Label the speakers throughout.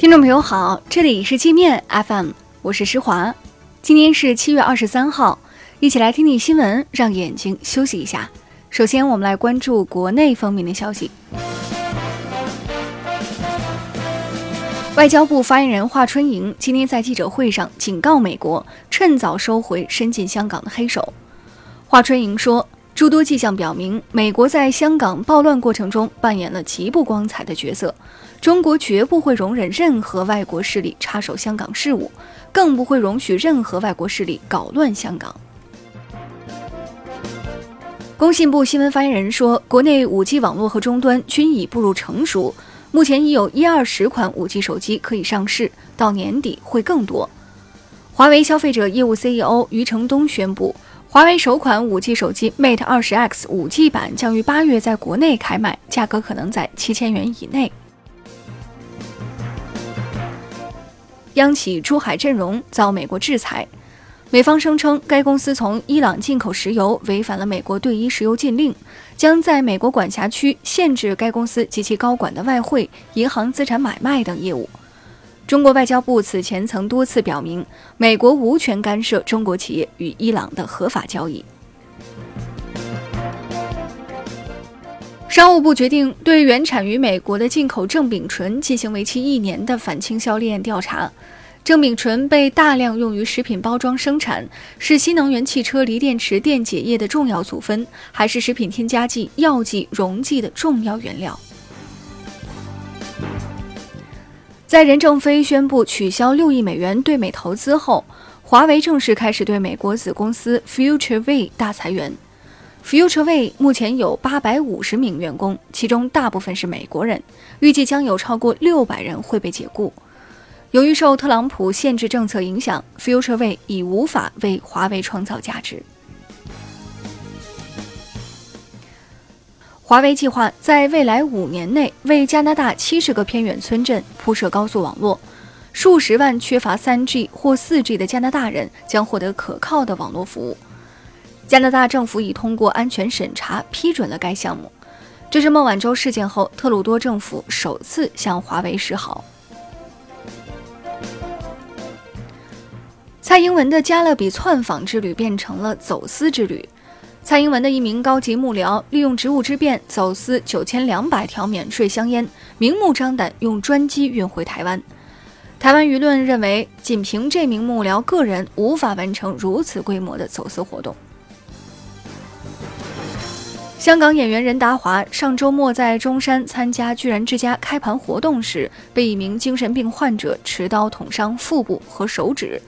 Speaker 1: 听众朋友好，这里是界面 FM，我是施华。今天是七月二十三号，一起来听听新闻，让眼睛休息一下。首先，我们来关注国内方面的消息。外交部发言人华春莹今天在记者会上警告美国，趁早收回伸进香港的黑手。华春莹说。诸多迹象表明，美国在香港暴乱过程中扮演了极不光彩的角色。中国绝不会容忍任何外国势力插手香港事务，更不会容许任何外国势力搞乱香港。工信部新闻发言人说，国内 5G 网络和终端均已步入成熟，目前已有一二十款 5G 手机可以上市，到年底会更多。华为消费者业务 CEO 余承东宣布。华为首款 5G 手机 Mate 20X 5G 版将于八月在国内开卖，价格可能在七千元以内。央企珠海振荣遭美国制裁，美方声称该公司从伊朗进口石油违反了美国对伊石油禁令，将在美国管辖区限制该公司及其高管的外汇、银行资产买卖等业务。中国外交部此前曾多次表明，美国无权干涉中国企业与伊朗的合法交易。商务部决定对原产于美国的进口正丙醇进行为期一年的反倾销链调查。正丙醇被大量用于食品包装生产，是新能源汽车锂电池电解液的重要组分，还是食品添加剂、药剂、溶剂的重要原料。在任正非宣布取消六亿美元对美投资后，华为正式开始对美国子公司 FutureWay 大裁员。FutureWay 目前有八百五十名员工，其中大部分是美国人，预计将有超过六百人会被解雇。由于受特朗普限制政策影响，FutureWay 已无法为华为创造价值。华为计划在未来五年内为加拿大七十个偏远村镇铺设高速网络，数十万缺乏三 G 或四 G 的加拿大人将获得可靠的网络服务。加拿大政府已通过安全审查批准了该项目。这是孟晚舟事件后特鲁多政府首次向华为示好。蔡英文的加勒比窜访之旅变成了走私之旅。蔡英文的一名高级幕僚利用职务之便走私九千两百条免税香烟，明目张胆用专机运回台湾。台湾舆论认为，仅凭这名幕僚个人无法完成如此规模的走私活动。香港演员任达华上周末在中山参加居然之家开盘活动时，被一名精神病患者持刀捅伤腹部和手指。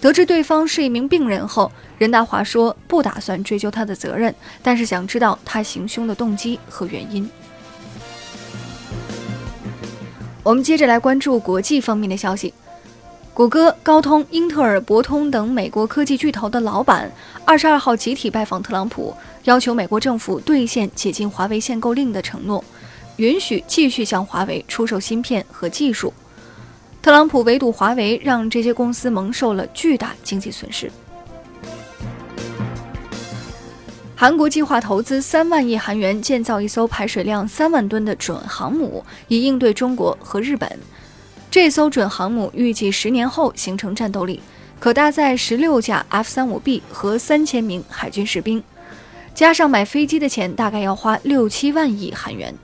Speaker 1: 得知对方是一名病人后，任达华说不打算追究他的责任，但是想知道他行凶的动机和原因。我们接着来关注国际方面的消息：谷歌、高通、英特尔、博通等美国科技巨头的老板二十二号集体拜访特朗普，要求美国政府兑现解禁华为限购令的承诺，允许继续向华为出售芯片和技术。特朗普围堵华为，让这些公司蒙受了巨大经济损失。韩国计划投资三万亿韩元建造一艘排水量三万吨的准航母，以应对中国和日本。这艘准航母预计十年后形成战斗力，可搭载十六架 F 三五 B 和三千名海军士兵，加上买飞机的钱，大概要花六七万亿韩元。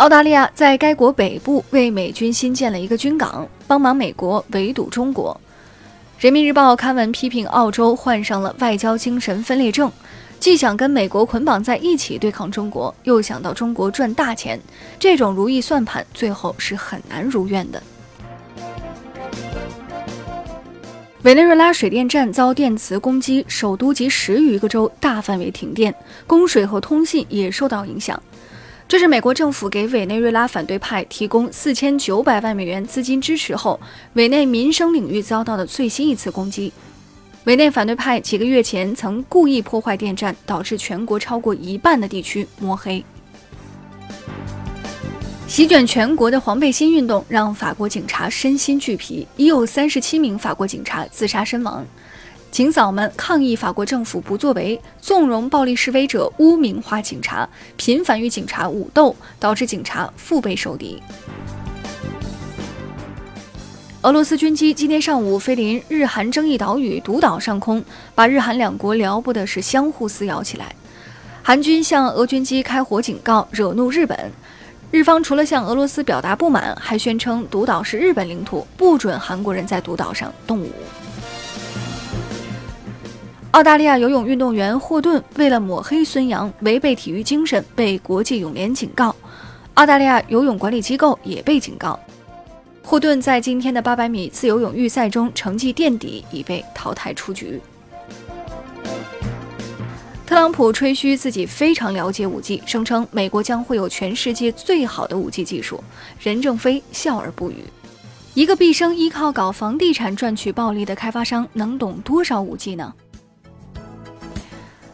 Speaker 1: 澳大利亚在该国北部为美军新建了一个军港，帮忙美国围堵中国。人民日报刊文批评澳洲患上了外交精神分裂症，既想跟美国捆绑在一起对抗中国，又想到中国赚大钱，这种如意算盘最后是很难如愿的。委内瑞拉水电站遭电磁攻击，首都及十余个州大范围停电，供水和通信也受到影响。这是美国政府给委内瑞拉反对派提供四千九百万美元资金支持后，委内民生领域遭到的最新一次攻击。委内反对派几个月前曾故意破坏电站，导致全国超过一半的地区摸黑。席卷全国的黄背心运动让法国警察身心俱疲，已有三十七名法国警察自杀身亡。警嫂们抗议法国政府不作为，纵容暴力示威者污名化警察，频繁与警察武斗，导致警察腹背受敌。俄罗斯军机今天上午飞临日韩争议岛屿独岛上空，把日韩两国撩拨的是相互撕咬起来。韩军向俄军机开火警告，惹怒日本。日方除了向俄罗斯表达不满，还宣称独岛是日本领土，不准韩国人在独岛上动武。澳大利亚游泳运动员霍顿为了抹黑孙杨，违背体育精神，被国际泳联警告。澳大利亚游泳管理机构也被警告。霍顿在今天的800米自由泳预赛中成绩垫底，已被淘汰出局。特朗普吹嘘自己非常了解 5G，声称美国将会有全世界最好的 5G 技术。任正非笑而不语。一个毕生依靠搞房地产赚取暴利的开发商，能懂多少 5G 呢？